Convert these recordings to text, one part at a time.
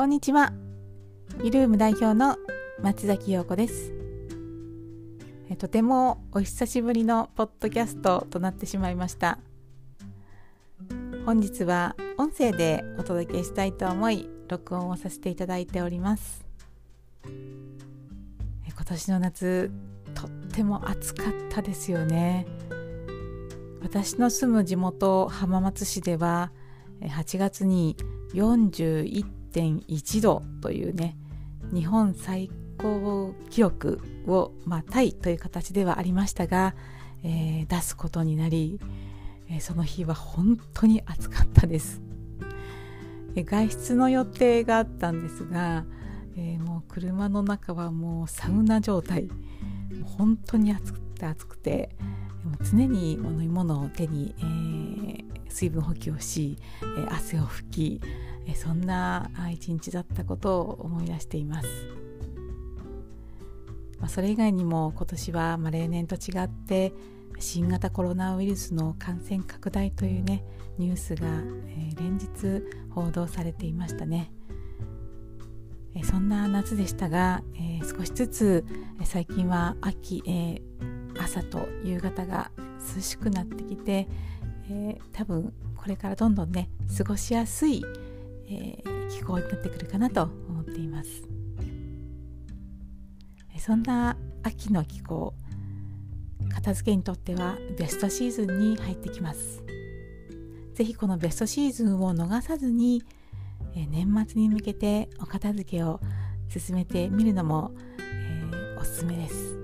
こんにちは。イルーム代表の松崎陽子です。とてもお久しぶりのポッドキャストとなってしまいました。本日は音声でお届けしたいと思い、録音をさせていただいております。今年の夏、とっても暑かったですよね。私の住む地元浜松市では8月に41 1.1度というね日本最高記録を、まあ、タイという形ではありましたが、えー、出すことになり、えー、その日は本当に暑かったです、えー、外出の予定があったんですが、えもう車の中はもうサウナ状態。本当に暑くて暑くて常に飲み物を手に、え水分補給をし、え汗を拭きそんな一日だったことを思い出しています、まあ、それ以外にも今年はま例年と違って新型コロナウイルスの感染拡大というねニュースが、え連日報道されていましたね、えそんな夏でしたが、え少しずつ、え最近は秋、え朝と夕方が涼しくなってきて、え多分これからどんどんね過ごしやすい、えー、気候になってくるかなと思っています。そんな秋の気候片付けにとってはベストシーズンに入ってきます。是非このベストシーズンを逃さずに、えー、年末に向けてお片付けを進めてみるのも、えー、おすすめです。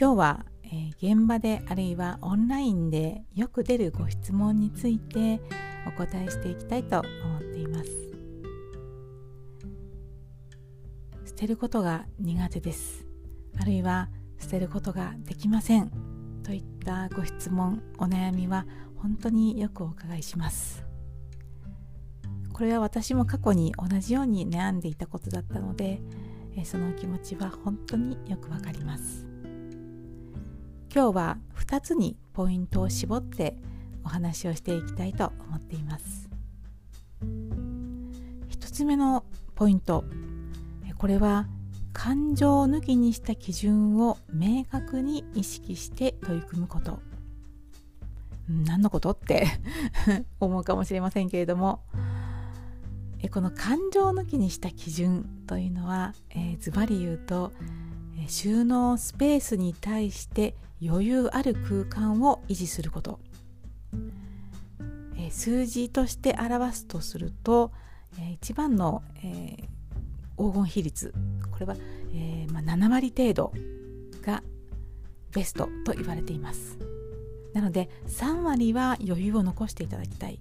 今日は、え、現場であるいはオンラインでよく出るご質問についてお答えしていきたいと思っています。捨てることが苦手です。あるいは捨てることができませんといったご質問お悩みは本当によくお伺いします。これは私も過去に同じように悩んでいたことだったのでその気持ちは本当によくわかります。今日は2つにポイントを絞ってお話をしていきたいと思っています。1つ目のポイント。これは感情を抜きにした基準を明確に意識して取り組むこと。何のことって 思うかもしれませんけれども。この感情抜きにした基準というのはズバリ言うと収納スペースに対して余裕ある空間を維持すること、数字として表すとすると、一番の、えー、黄金比率これは、えーまあ、7割程度がベストと言われています。なので3割は余裕を残していただきたい。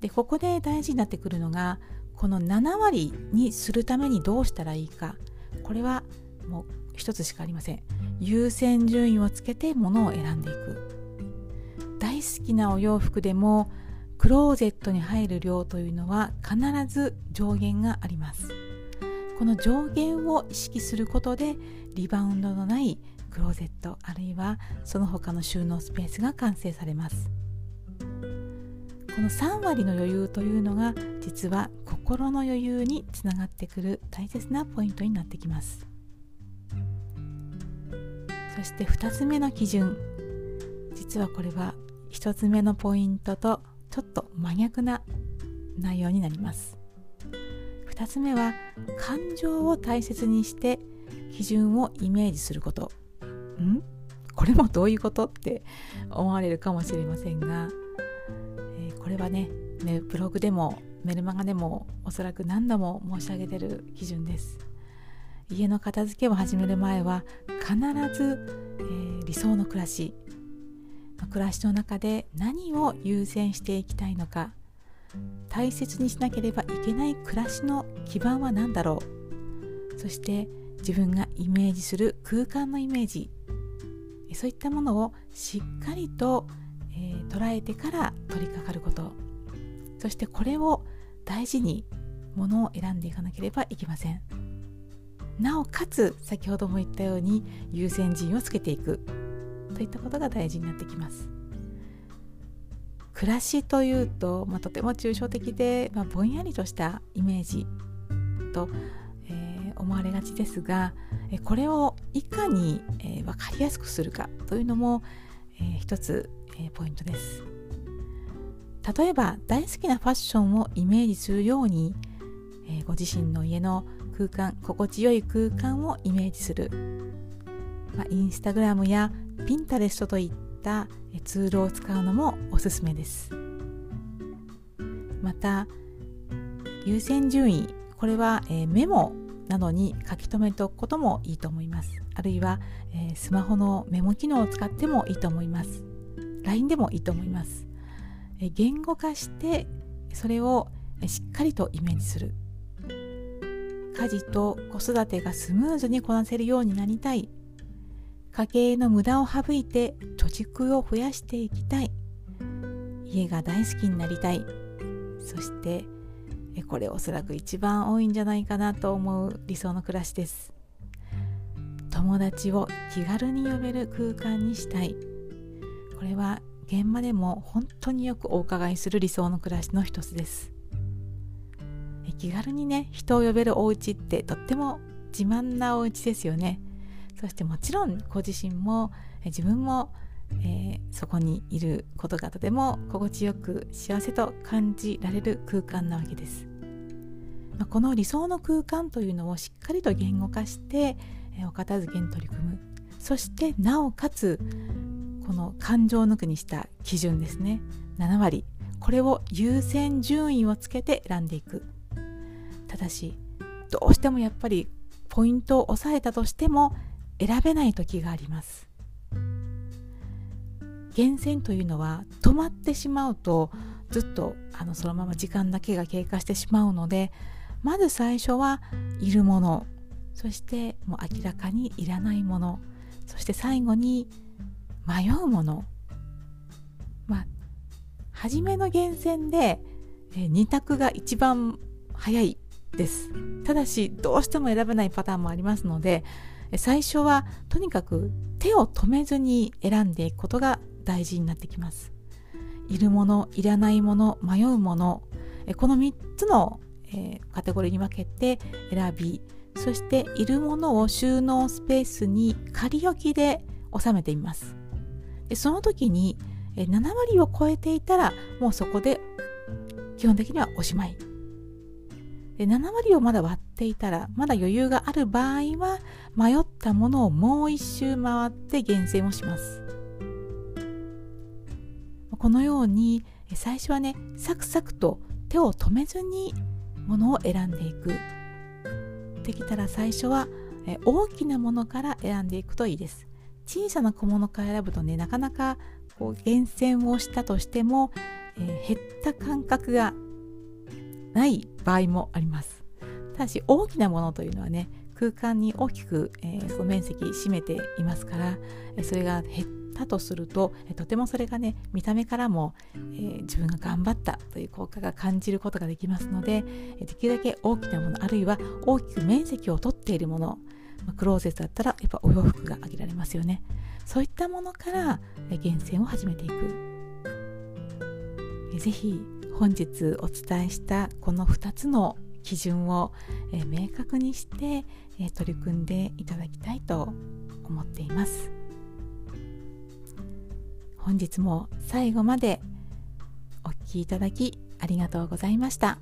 でここで大事になってくるのがこの7割にするためにどうしたらいいか。これはもう一つしかありません。優先順位をつけてものを選んでいく。大好きなお洋服でもクローゼットに入る量というのは必ず上限があります。この上限を意識することでリバウンドのないクローゼットあるいはその他の収納スペースが完成されます。この3割の余裕というのが実は心の余裕につながってくる大切なポイントになってきます。そして2つ目の基準。実はこれは1つ目のポイントとちょっと真逆な内容になります。2つ目は感情を大切にして基準をイメージすること。ん？これもどういうこと？って思われるかもしれませんが、れはねブログでもメルマガでもおそらく何度も申し上げてる基準です。家の片付けを始める前は必ず、えー、理想の暮らし暮らしの中で何を優先していきたいのか大切にしなければいけない暮らしの基盤は何だろうそして自分がイメージする空間のイメージそういったものをしっかりと、えー、捉えてから取り掛かること。そしてこれを大事にものを選んでいかなければいけません。なおかつ先ほども言ったように優先順位をつけていく。といったことが大事になってきます。暮らしというと、まあ、とても抽象的で、まあ、ぼんやりとしたイメージと、えー、思われがちですがこれをいかに、えー、分かりやすくするかというのも、えー、一つ、えー、ポイントです。例えば大好きなファッションをイメージするように、えー、ご自身の家の空間心地よい空間をイメージする、まあ、インスタグラムやピンタレストといったツールを使うのもおすすめです。また優先順位これは、えー、メモなどに書き留めておくこともいいと思います。あるいは、えー、スマホのメモ機能を使ってもいいと思います。LINE でもいいと思います、えー、言語化してそれをしっかりとイメージする。家事と子育てがスムーズにこなせるようになりたい。家計の無駄を省いて貯蓄を増やしていきたい。家が大好きになりたい。そしてこれおそらく一番多いんじゃないかなと思う理想の暮らしです。友達を気軽に呼べる空間にしたい。これは現場でも本当によくお伺いする理想の暮らしの一つです。気軽にね人を呼べるお家ってとっても自慢なお家ですよね。そしてもちろんご自身も自分も、えー、そこにいることがとても心地よく幸せと感じられる空間なわけです、まあ、この理想の空間というのをしっかりと言語化して、えー、お片付けに取り組む。そしてなおかつこの感情抜くにした基準ですね。7割これを優先順位をつけて選んでいく。ただしどうしてもやっぱりポイントを押さえたとしても選べない時があります。源泉というのは止まってしまうとずっとあのそのまま時間だけが経過してしまうのでまず最初はいるもの。そしてもう明らかにいらないもの。そして最後に迷うもの。まあ初めの源泉で2択が一番早いです。ただしどうしても選べないパターンもありますので最初はとにかく手を止めずに選んでいくことが大事になってきます。いるものいらないもの迷うもの。この3つの、えカテゴリーに分けて選びそしているものを収納スペースに仮置きで収めてみます。でその時に7割を超えていたらもうそこで基本的にはおしまい。で7割をまだ割っていたらまだ余裕がある場合は迷ったものをもう一周回って厳選をします。このように最初はねサクサクと手を止めずにものを選んでいく。できたら最初は大きなものから選んでいくといいです。小さな小物から選ぶとねなかなかこう厳選をしたとしても、えー、減った感覚がない場合もあります。ただし大きなものというのはね空間に大きく、えー、その面積占めていますからそれが減ったとするととてもそれがね見た目からも、えー、自分が頑張ったという効果が感じることができますのでできるだけ大きなものあるいは大きく面積を取っているものクローゼットだったらやっぱお洋服が挙げられますよね。そういったものから厳選を始めていく。ぜひ本日お伝えしたこの2つの基準を、明確にして、取り組んでいただきたいと思っています。本日も最後までお聴きいただきありがとうございました。